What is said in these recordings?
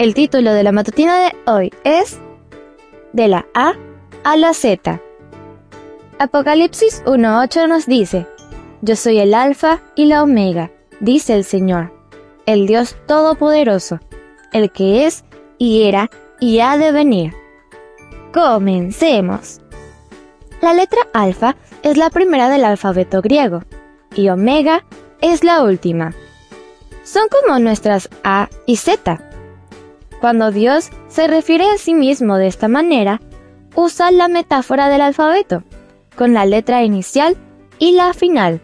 El título de la matutina de hoy es De la A a la Z. Apocalipsis 1.8 nos dice, Yo soy el Alfa y la Omega, dice el Señor, el Dios Todopoderoso, el que es y era y ha de venir. Comencemos. La letra alfa es la primera del alfabeto griego y omega es la última. Son como nuestras A y Z. Cuando Dios se refiere a sí mismo de esta manera, usa la metáfora del alfabeto, con la letra inicial y la final,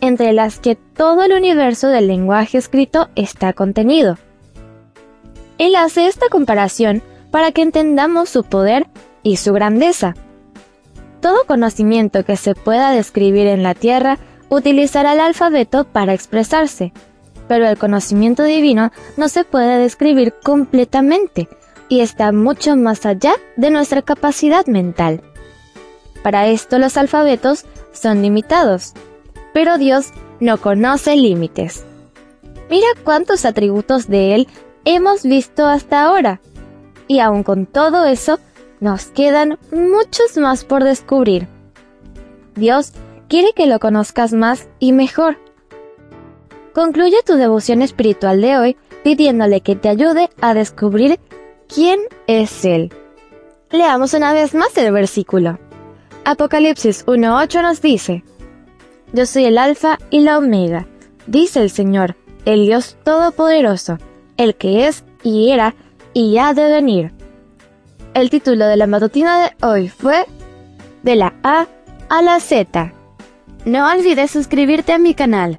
entre las que todo el universo del lenguaje escrito está contenido. Él hace esta comparación para que entendamos su poder y su grandeza. Todo conocimiento que se pueda describir en la Tierra utilizará el alfabeto para expresarse, pero el conocimiento divino no se puede describir completamente y está mucho más allá de nuestra capacidad mental. Para esto los alfabetos son limitados, pero Dios no conoce límites. Mira cuántos atributos de Él hemos visto hasta ahora, y aun con todo eso, nos quedan muchos más por descubrir. Dios quiere que lo conozcas más y mejor. Concluye tu devoción espiritual de hoy pidiéndole que te ayude a descubrir quién es Él. Leamos una vez más el versículo. Apocalipsis 1.8 nos dice, Yo soy el Alfa y la Omega, dice el Señor, el Dios Todopoderoso, el que es y era y ha de venir. El título de la matutina de hoy fue De la A a la Z. No olvides suscribirte a mi canal.